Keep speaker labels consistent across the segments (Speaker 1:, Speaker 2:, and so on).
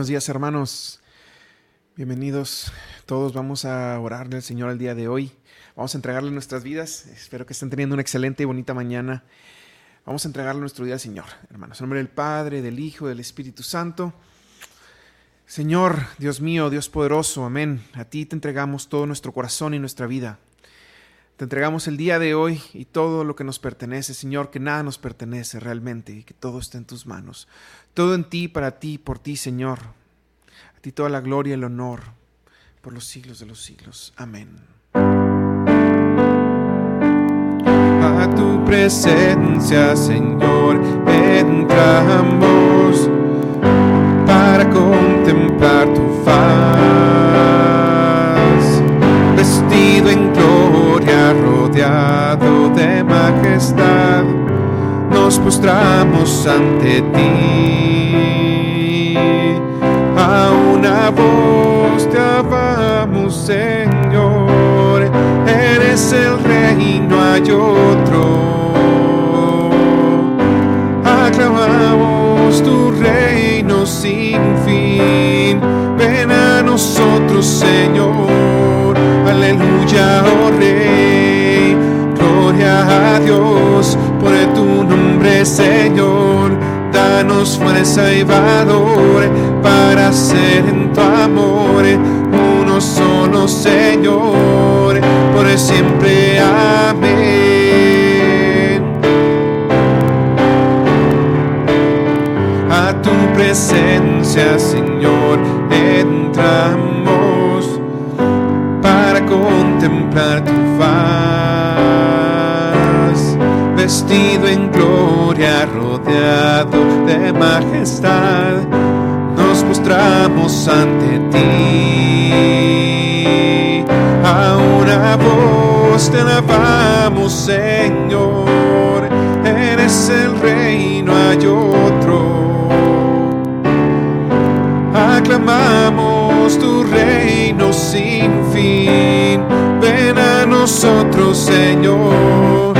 Speaker 1: Buenos días hermanos, bienvenidos todos. Vamos a orarle al Señor el día de hoy. Vamos a entregarle nuestras vidas. Espero que estén teniendo una excelente y bonita mañana. Vamos a entregarle nuestro día al Señor, hermanos. En nombre del Padre, del Hijo, del Espíritu Santo. Señor, Dios mío, Dios poderoso, amén. A ti te entregamos todo nuestro corazón y nuestra vida. Te entregamos el día de hoy y todo lo que nos pertenece, Señor, que nada nos pertenece realmente y que todo está en tus manos. Todo en ti, para ti, por ti, Señor. A ti toda la gloria y el honor por los siglos de los siglos. Amén. A tu presencia, Señor, entramos para contemplar tu faz, vestido en gloria, rodeado de majestad, nos postramos ante ti. A una voz te amamos, Señor, eres el rey, no hay otro. Aclamamos tu reino sin fin. Ven a nosotros, Señor. Aleluya, Dios por tu nombre, Señor. Danos fuerza y valor para ser en tu amor uno solo, Señor, por siempre. Amén. A tu presencia, Señor, en gloria, rodeado de majestad, nos postramos ante ti. A una voz te alabamos, Señor, eres el rey, no hay otro aclamamos tu reino sin fin. Ven a nosotros, Señor.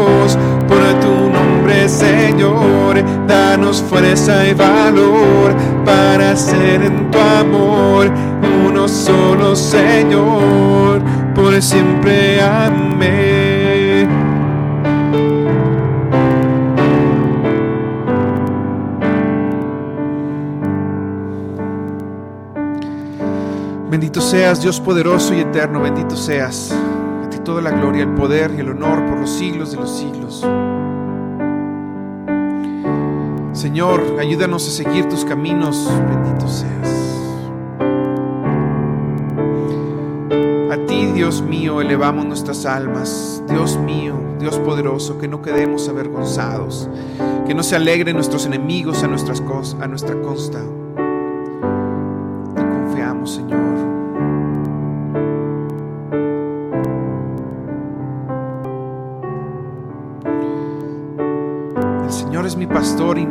Speaker 1: Señor. Danos fuerza y valor para ser en tu amor uno solo, Señor, por siempre. Amén. Bendito seas, Dios poderoso y eterno, bendito seas. A ti toda la gloria, el poder y el honor por los siglos de los siglos. Señor, ayúdanos a seguir tus caminos, bendito seas. A ti, Dios mío, elevamos nuestras almas. Dios mío, Dios poderoso, que no quedemos avergonzados, que no se alegren nuestros enemigos a, a nuestra costa.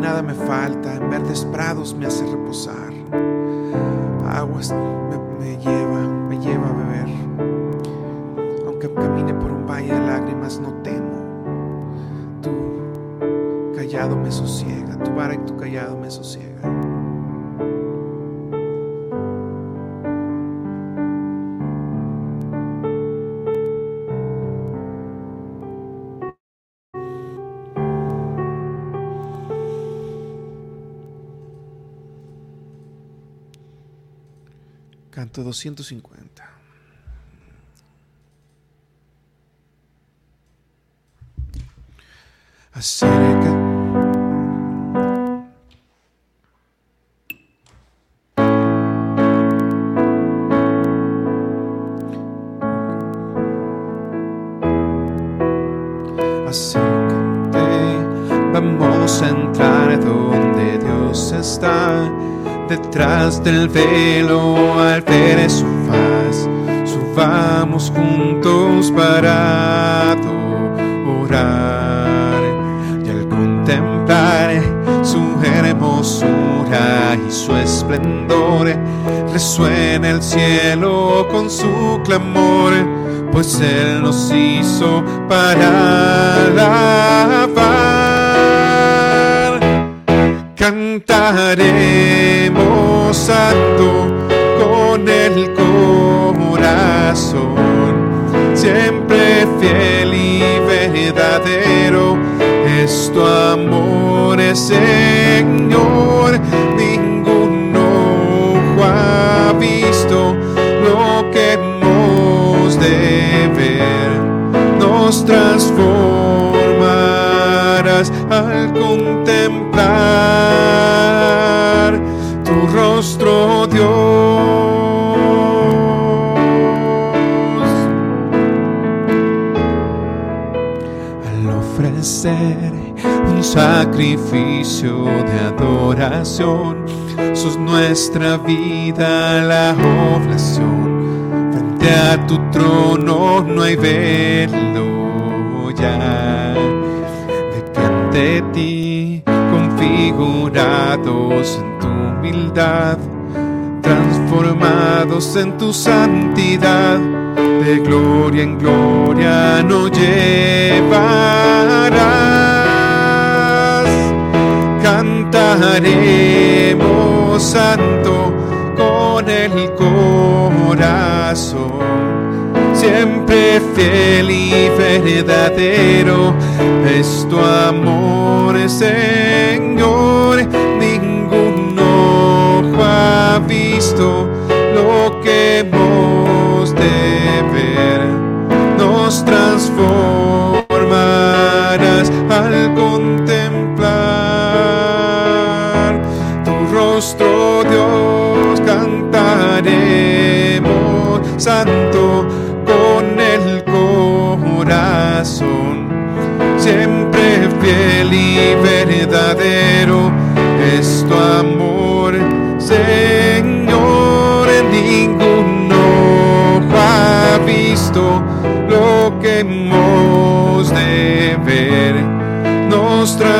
Speaker 1: Nada me falta. En verdes prados me hace reposar. Aguas me, lleva, me lleva a beber. Aunque camine por un valle de lágrimas, no temo. Tu callado me sosiega, Canto 250. Acerca. Detrás del velo al ver su faz, su vamos juntos para adorar y al contemplar su hermosura y su esplendor resuena el cielo con su clamor pues Él nos hizo para alabar. Cantaremos santo con el corazón, siempre fiel y verdadero es tu amor, Señor. Ninguno ha visto lo que hemos de ver, nos transformarás al sacrificio de adoración, sos nuestra vida la oblación. Frente a tu trono no hay velo ya. De que ante ti, configurados en tu humildad, transformados en tu santidad, de gloria en gloria nos llevarás. Cantaremos santo con el corazón, siempre fiel y verdadero es tu amor, Señor. Ninguno ha visto lo que hemos de ver, nos transformarás verdadero es tu amor, Señor, ninguno ha visto lo que hemos de ver, nos transformarás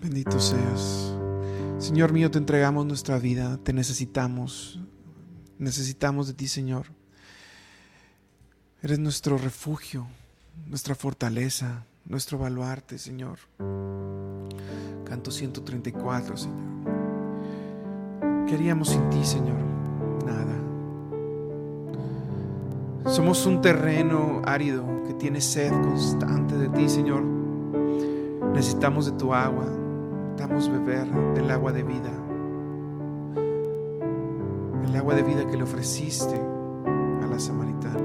Speaker 1: Bendito seas. Señor mío, te entregamos nuestra vida, te necesitamos. Necesitamos de ti, Señor. Eres nuestro refugio, nuestra fortaleza, nuestro baluarte, Señor. Canto 134, Señor. ¿Qué haríamos sin ti, Señor? Nada. Somos un terreno árido que tiene sed constante de ti, Señor. Necesitamos de tu agua. Necesitamos beber del agua de vida. El agua de vida que le ofreciste a la samaritana.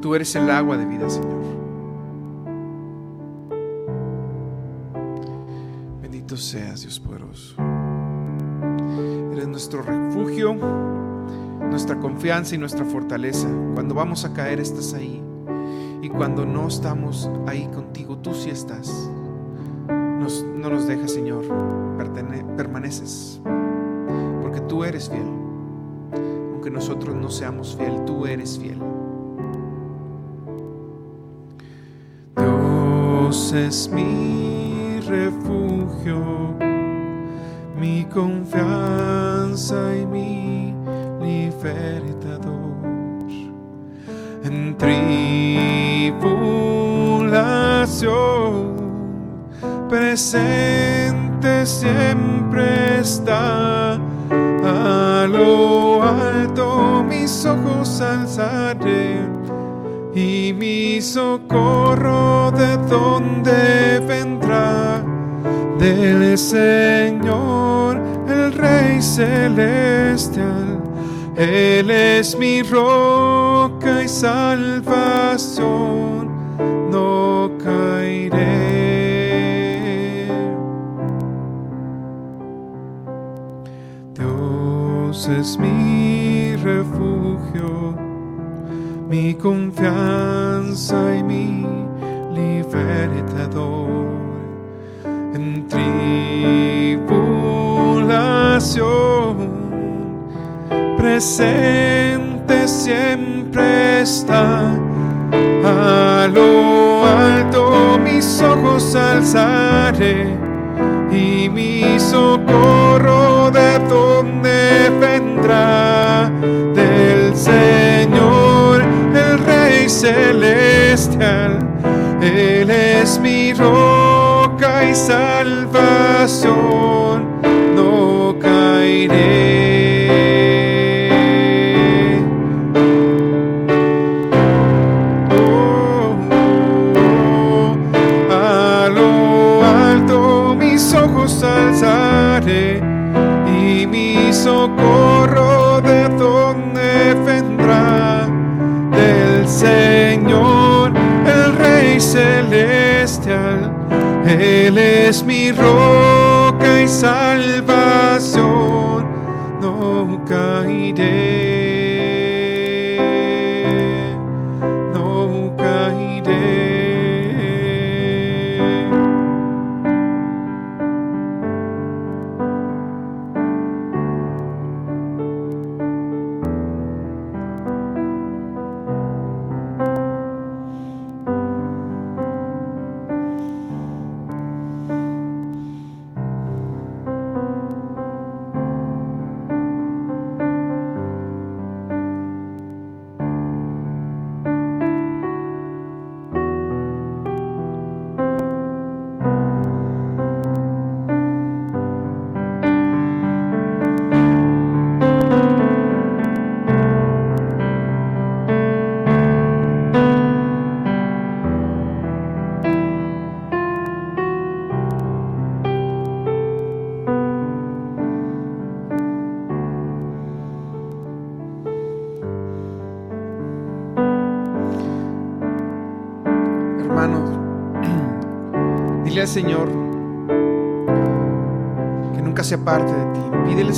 Speaker 1: Tú eres el agua de vida, Señor. Bendito seas, Dios poderoso. Eres nuestro refugio nuestra confianza y nuestra fortaleza. Cuando vamos a caer, estás ahí. Cuando no estamos ahí contigo, tú sí estás. Nos, no nos dejas, Señor. Permaneces. Porque tú eres fiel. Aunque nosotros no seamos fiel, tú eres fiel. Dios es mi refugio, mi confianza y mi libertador. En tribulación presente siempre está. A lo alto mis ojos alzaré y mi socorro de donde vendrá del Señor, el Rey celestial. Él es mi roca y salvación, no caeré. Dios es mi refugio, mi confianza y mi libertador en tribulación presente siempre está. A lo alto mis ojos alzaré y mi socorro de donde vendrá del Señor, el Rey celestial. Él es mi roca y salvación, no caeré. De donde vendrá del Señor, el Rey celestial. Él es mi roca y salvación, no caeré.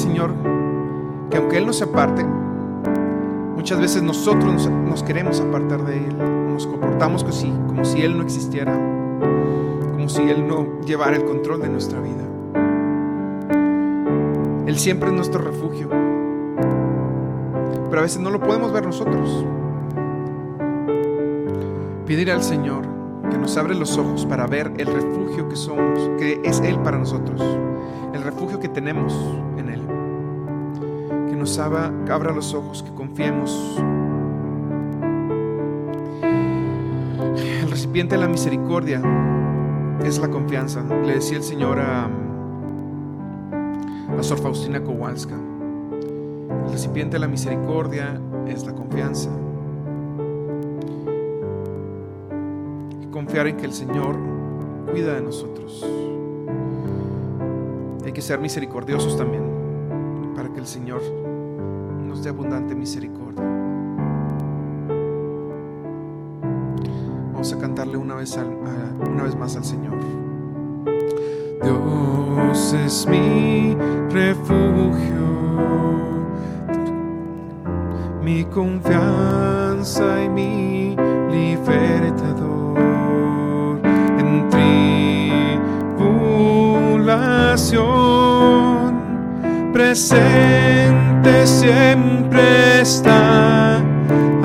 Speaker 1: Señor, que aunque Él no se aparte, muchas veces nosotros nos, queremos apartar de Él. Nos comportamos como si, como si Él no existiera, como si Él no llevara el control de nuestra vida. Él siempre es nuestro refugio, pero a veces no lo podemos ver nosotros. Pídele al Señor que nos abre los ojos para ver el refugio que somos, que es Él para nosotros, el refugio que tenemos en Él. Nos abra, abra los ojos, que confiemos. El recipiente de la misericordia es la confianza. Le decía el Señor a, a Sor Faustina Kowalska. El recipiente de la misericordia es la confianza. confiar en que el Señor cuida de nosotros. Hay que ser misericordiosos también para que el Señor dé abundante misericordia. Vamos a cantarle una vez, una vez más al Señor. Dios es mi refugio, mi confianza y mi libertador. presente siempre está.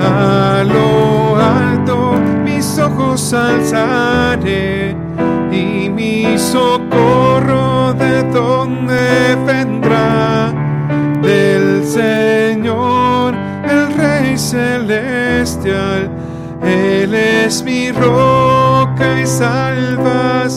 Speaker 1: A lo alto mis ojos alzaré y mi socorro de donde vendrá del Señor, el Rey celestial. Él es mi roca y salvación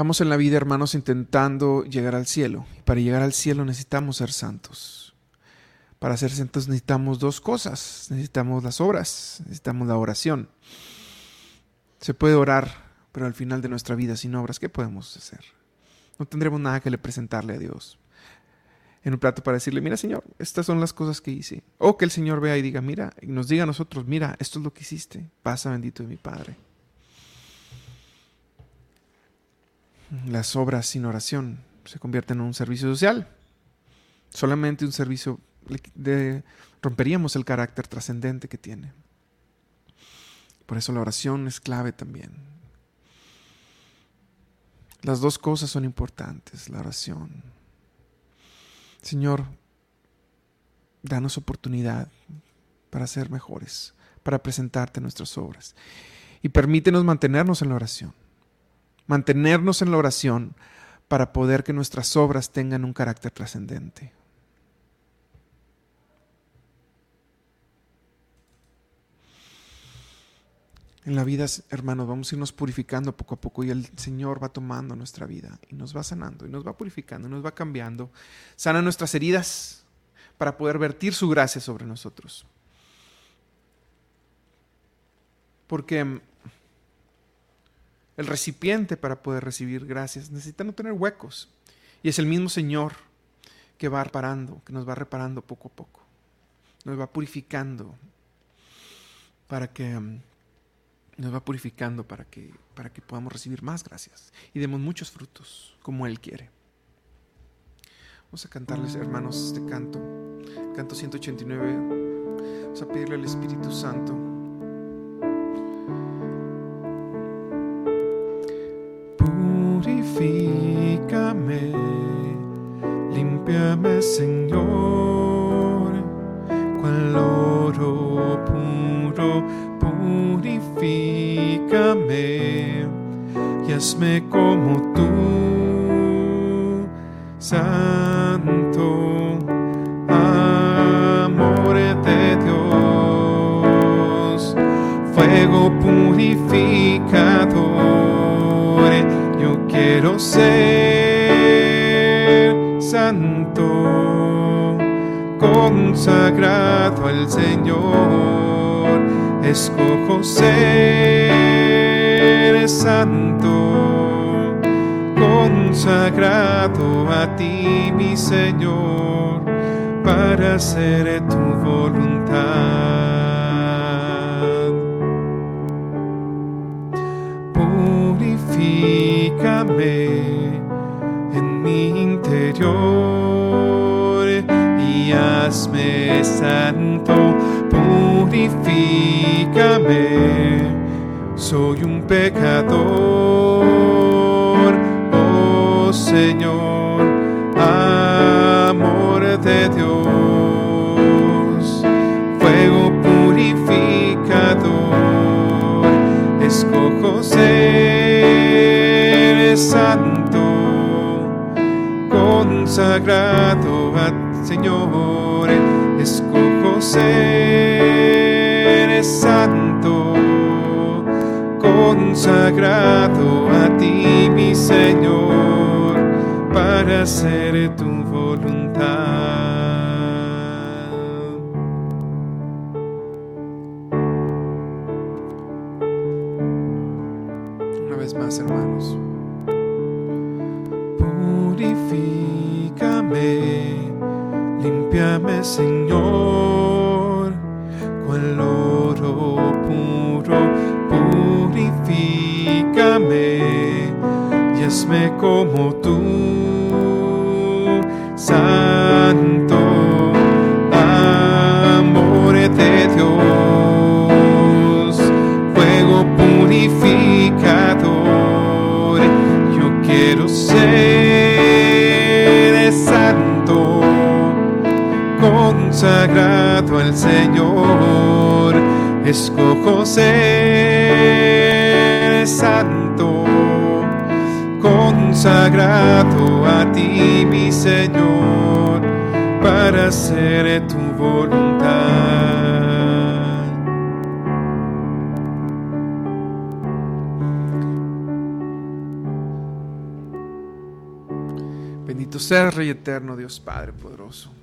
Speaker 1: Vamos en la vida, hermanos, intentando llegar al cielo. Para llegar al cielo necesitamos ser santos. Para ser santos necesitamos dos cosas. Necesitamos las obras, necesitamos la oración. Se puede orar, pero al final de nuestra vida sin obras, ¿qué podemos hacer? No tendremos nada que le presentarle a Dios en un plato para decirle, mira Señor, estas son las cosas que hice. O que el Señor vea y diga, mira, y nos diga a nosotros, mira, esto es lo que hiciste. Pasa bendito de mi Padre. Las obras sin oración se convierten en un servicio social. Solamente un servicio de, romperíamos el carácter trascendente que tiene. Por eso la oración es clave también. Las dos cosas son importantes, la oración Señor, danos oportunidad para ser mejores, para presentarte nuestras obras. Y permítenos mantenernos en la oración. Mantenernos en la oración para poder que nuestras obras tengan un carácter trascendente. En la vida, hermanos, vamos a irnos purificando poco a poco y el Señor va tomando nuestra vida y nos va sanando y nos va purificando y nos va cambiando. Sana nuestras heridas para poder vertir su gracia sobre nosotros. Porque el recipiente para poder recibir gracias necesita no tener huecos. Y es el mismo Señor que va reparando, que nos va reparando poco a poco. Nos va purificando para que nos va purificando para que, para que podamos recibir más gracias y demos muchos frutos como Él quiere. Vamos a cantarles, hermanos, este canto, canto 189. Vamos a pedirle al Espíritu Santo. Purifícame, limpiame, Señor, cual oro puro purifícame y hazme como tú, Santo, amor de Dios, fuego purificador, quiero ser santo, consagrado al Señor escojo ser santo, consagrado a ti, mi Señor, para hacer tu voluntad. En mi interior. Y hazme santo purifícame, soy un pecador, oh Señor, amor de Dios, fuego purificador, escojo santo, consagrado a Señor, escojo ser santo, consagrado a ti, mi Señor, para hacer tu voluntad. Una vez más, hermanos. Purifícame, limpiame, Señor, cual puro, purifícame y hazme como tú, consagrado al Señor escojo ser santo, consagrado a ti, mi Señor, para hacer tu voluntad. Bendito sea Rey eterno, Dios Padre poderoso.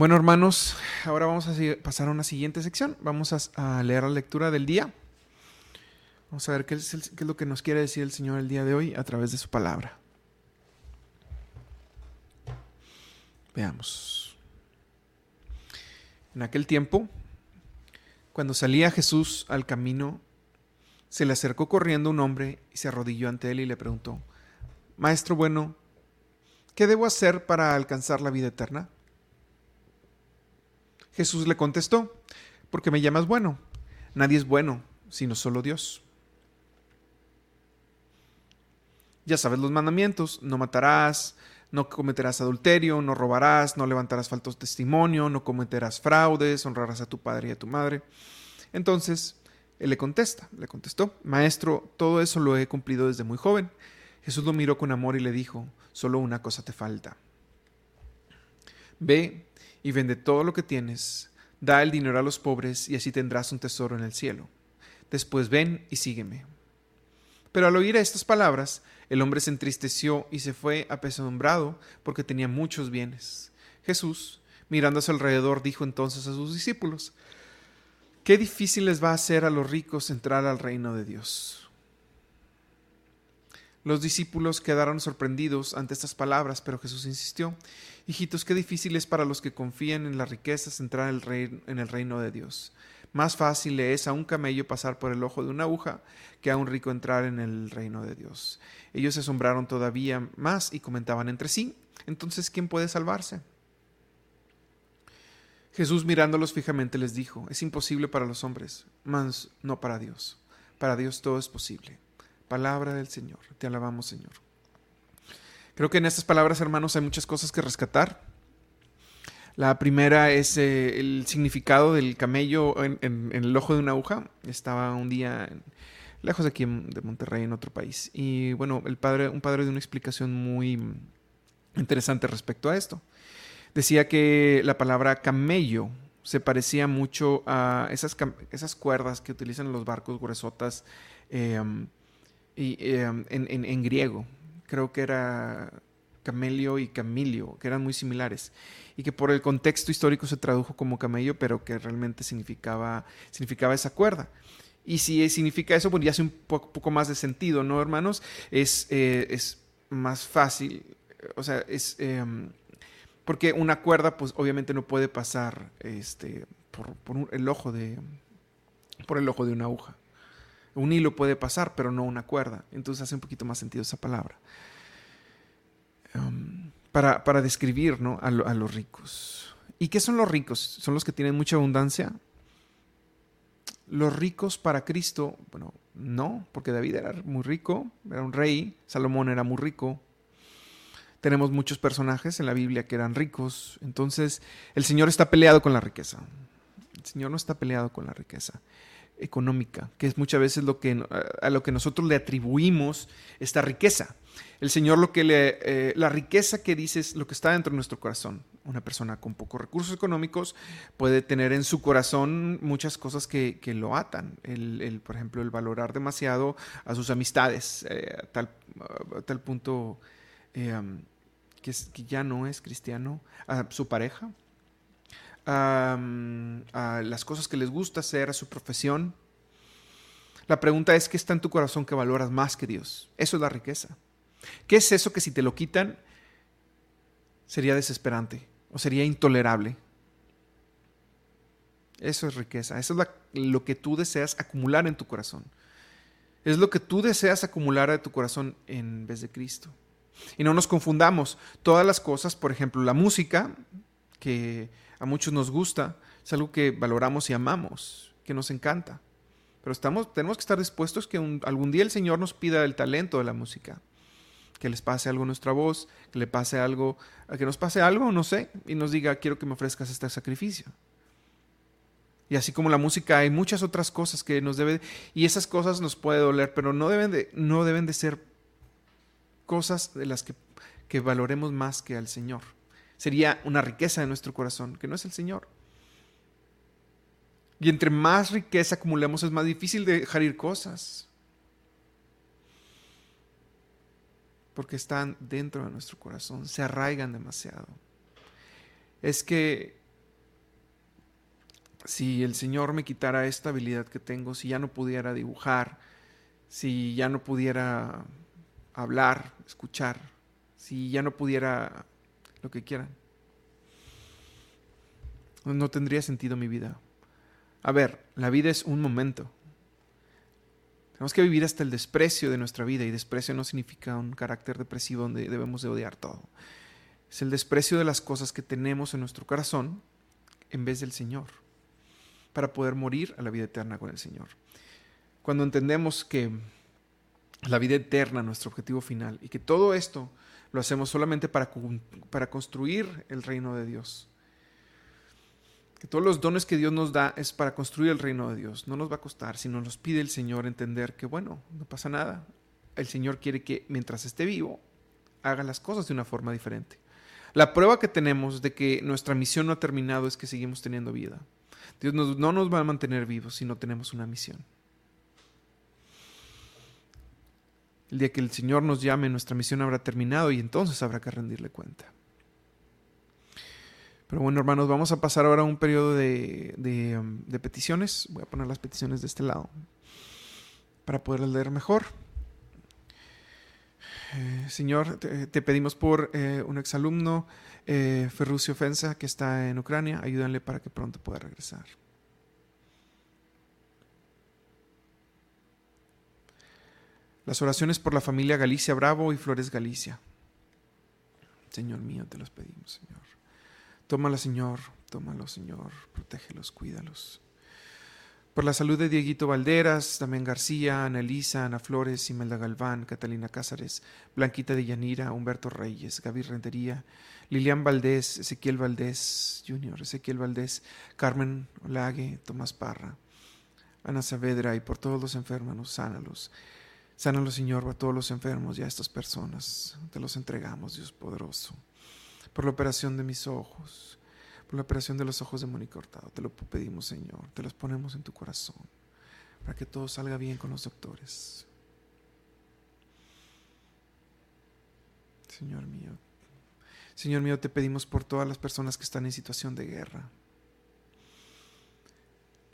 Speaker 1: Bueno, hermanos, ahora vamos a pasar a una siguiente sección. Vamos a, leer la lectura del día. Vamos a ver qué es, qué es lo que nos quiere decir el Señor el día de hoy a través de su palabra. Veamos. En aquel tiempo, cuando salía Jesús al camino, se le acercó corriendo un hombre y se arrodilló ante él y le preguntó, Maestro bueno, ¿qué debo hacer para alcanzar la vida eterna? Jesús le contestó, porque me llamas bueno. Nadie es bueno, sino solo Dios. Ya sabes los mandamientos, no matarás, no cometerás adulterio, no robarás, no levantarás faltos testimonio, no cometerás fraudes, honrarás a tu padre y a tu madre. Entonces, él le contesta, le contestó, Maestro, todo eso lo he cumplido desde muy joven. Jesús lo miró con amor y le dijo, solo una cosa te falta. Ve y vende todo lo que tienes, da el dinero a los pobres y así tendrás un tesoro en el cielo. Después ven y sígueme. Pero al oír estas palabras, el hombre se entristeció y se fue apesadumbrado porque tenía muchos bienes. Jesús, mirando a su alrededor, dijo entonces a sus discípulos, Qué difícil les va a ser a los ricos entrar al reino de Dios. Los discípulos quedaron sorprendidos ante estas palabras, pero Jesús insistió, Hijitos, qué difícil es para los que confían en las riquezas entrar en el reino de Dios. Más fácil le es a un camello pasar por el ojo de una aguja que a un rico entrar en el reino de Dios. Ellos se asombraron todavía más y comentaban entre sí, entonces, ¿quién puede salvarse? Jesús mirándolos fijamente les dijo, es imposible para los hombres, mas no para Dios. Para Dios todo es posible. Palabra del Señor. Te alabamos, Señor. Creo que en estas palabras, hermanos, hay muchas cosas que rescatar. La primera es eh, el significado del camello en, el ojo de una aguja. Estaba un día lejos de aquí de Monterrey, en otro país. Y bueno, el padre, un padre dio una explicación muy interesante respecto a esto decía que la palabra camello se parecía mucho a esas, cuerdas que utilizan los barcos gruesotas em, y, em, en, griego. Creo que era camelio y camilio, que eran muy similares, y que por el contexto histórico se tradujo como camello, pero que realmente significaba, significaba esa cuerda. Y si significa eso, pues ya hace un poco, más de sentido, ¿no, hermanos? Es, eh, es más fácil, o sea, es em, porque una cuerda, pues obviamente no puede pasar este, por, el ojo de, por el ojo de una aguja. Un hilo puede pasar, pero no una cuerda. Entonces hace un poquito más sentido esa palabra. Um, para, para, describir ¿no? a, a, los ricos. ¿Y qué son los ricos? ¿Son los que tienen mucha abundancia? Los ricos para Cristo, bueno, no, porque David era muy rico, era un rey, Salomón era muy rico, tenemos muchos personajes en la Biblia que eran ricos. Entonces, el Señor está peleado con la riqueza. El Señor no está peleado con la riqueza económica, que es muchas veces lo que, a lo que nosotros le atribuimos esta riqueza. El Señor lo que le, eh, la riqueza que dice es lo que está dentro de nuestro corazón. Una persona con pocos recursos económicos puede tener en su corazón muchas cosas que, lo atan. El, por ejemplo, el valorar demasiado a sus amistades, eh, a, tal, tal punto eh, que, ya no es cristiano, a su pareja, a, las cosas que les gusta hacer, a su profesión. La pregunta es, ¿qué está en tu corazón que valoras más que Dios? Eso es la riqueza. ¿Qué es eso que si te lo quitan sería desesperante o sería intolerable? Eso es riqueza. Eso es lo que tú deseas acumular en tu corazón. Es lo que tú deseas acumular en tu corazón en vez de Cristo. Y no nos confundamos. Todas las cosas, por ejemplo, la música, que a muchos nos gusta, es algo que valoramos y amamos, que nos encanta. Pero estamos, tenemos que estar dispuestos que algún día el Señor nos pida el talento de la música. Que les pase algo a nuestra voz, que le pase algo, que nos pase algo, no sé, y nos diga, quiero que me ofrezcas este sacrificio. Y así como la música, hay muchas otras cosas que nos debe, y esas cosas nos puede doler, pero no deben de, no deben de ser cosas de las que, valoremos más que al Señor. Sería una riqueza de nuestro corazón, que no es el Señor. Y entre más riqueza acumulemos es más difícil dejar ir cosas. Porque están dentro de nuestro corazón, se arraigan demasiado. Es que si el Señor me quitara esta habilidad que tengo, si ya no pudiera dibujar, si ya no pudiera hablar, escuchar, si ya no pudiera lo que quieran. No tendría sentido mi vida. A ver, la vida es un momento. Tenemos que vivir hasta el desprecio de nuestra vida y desprecio no significa un carácter depresivo donde debemos de odiar todo. Es el desprecio de las cosas que tenemos en nuestro corazón en vez del Señor para poder morir a la vida eterna con el Señor. Cuando entendemos que la vida eterna, nuestro objetivo final, y que todo esto lo hacemos solamente para, para construir el reino de Dios. Que todos los dones que Dios nos da es para construir el reino de Dios. No nos va a costar, sino nos pide el Señor entender que, bueno, no pasa nada. El Señor quiere que mientras esté vivo, haga las cosas de una forma diferente. La prueba que tenemos de que nuestra misión no ha terminado es que seguimos teniendo vida. Dios no nos va a mantener vivos si no tenemos una misión. El día que el Señor nos llame, nuestra misión habrá terminado y entonces habrá que rendirle cuenta. Pero bueno, hermanos, vamos a pasar ahora a un periodo de, um, peticiones. Voy a poner las peticiones de este lado para poder leer mejor. Eh, señor, te, pedimos por eh, un exalumno, eh, Ferrucio Fensa, que está en Ucrania. Ayúdanle para que pronto pueda regresar. Las oraciones por la familia Galicia Bravo y Flores Galicia. Señor mío, te los pedimos, Señor. Tómala, Señor, tómalo, Señor. Protégelos, cuídalos. Por la salud de Dieguito Valderas, también García, Ana Elisa, Ana Flores, Imelda Galván, Catalina Cázares, Blanquita de Yanira, Humberto Reyes, Gaby Rentería, Lilian Valdés, Ezequiel Valdés Junior, Ezequiel Valdés, Carmen Olague, Tomás Parra, Ana Saavedra y por todos los enfermos, sánalos. Sánalo, Señor, a todos los enfermos y a estas personas. Te los entregamos, Dios poderoso. Por la operación de mis ojos, por la operación de los ojos de Mónica Hurtado, te lo pedimos, Señor. Te los ponemos en tu corazón para que todo salga bien con los doctores. Señor mío, Señor mío, te pedimos por todas las personas que están en situación de guerra.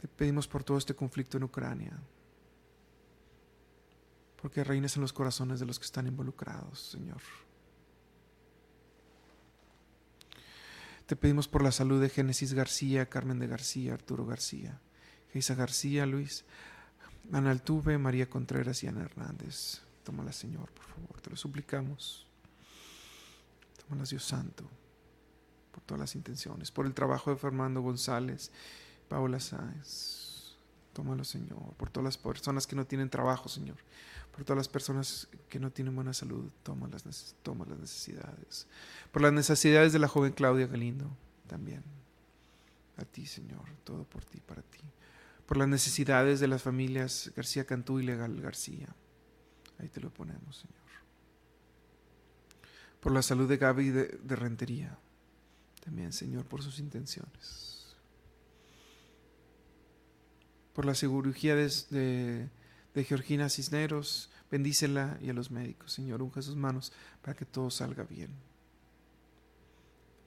Speaker 1: Te pedimos por todo este conflicto en Ucrania porque reines en los corazones de los que están involucrados, Señor. Te pedimos por la salud de Génesis García, Carmen de García, Arturo García, Geisa García, Luis, Ana Altuve, María Contreras y Ana Hernández. Tómala, Señor, por favor, te lo suplicamos. Tómalas, Dios Santo, por todas las intenciones, por el trabajo de Fernando González, Paola Sáenz. Tómalo, Señor, por todas las personas que no tienen trabajo, Señor por todas las personas que no tienen buena salud, toma las, necesidades. Por las necesidades de la joven Claudia Galindo, también. A ti, Señor, todo por ti, para ti. Por las necesidades de las familias García Cantú y Legal García. Ahí te lo ponemos, Señor. Por la salud de Gaby de, de Rentería. También, Señor, por sus intenciones. Por la cirugía de de Georgina Cisneros, bendícela y a los médicos, Señor, unge sus manos para que todo salga bien.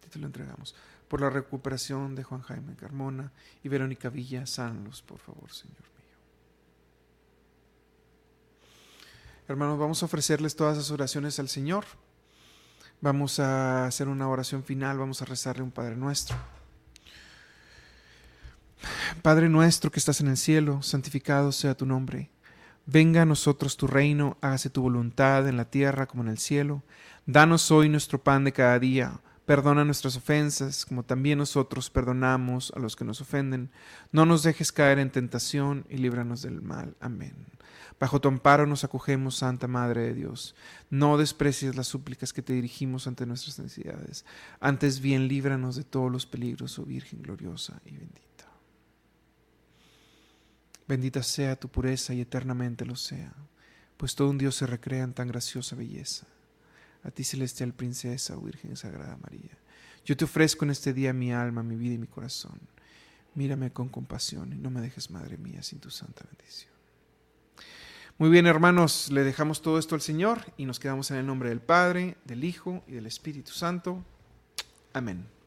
Speaker 1: Te lo entregamos. Por la recuperación de Juan Jaime Carmona y Verónica Villa, sánlos, por favor, Señor mío. Hermanos, vamos a ofrecerles todas las oraciones al Señor. Vamos a hacer una oración final, vamos a rezarle un Padre nuestro. Padre nuestro que estás en el cielo, santificado sea tu nombre. Venga a nosotros tu reino, hágase tu voluntad en la tierra como en el cielo. Danos hoy nuestro pan de cada día. Perdona nuestras ofensas, como también nosotros perdonamos a los que nos ofenden. No nos dejes caer en tentación y líbranos del mal. Amén. Bajo tu amparo nos acogemos, Santa Madre de Dios. No desprecies las súplicas que te dirigimos ante nuestras necesidades. Antes bien, líbranos de todos los peligros, oh Virgen gloriosa y bendita. Bendita sea tu pureza y eternamente lo sea, pues todo un Dios se recrea en tan graciosa belleza. A ti, celestial princesa, oh Virgen Sagrada María, yo te ofrezco en este día mi alma, mi vida y mi corazón. Mírame con compasión y no me dejes, Madre mía, sin tu santa bendición. Muy bien, hermanos, le dejamos todo esto al Señor y nos quedamos en el nombre del Padre, del Hijo y del Espíritu Santo. Amén.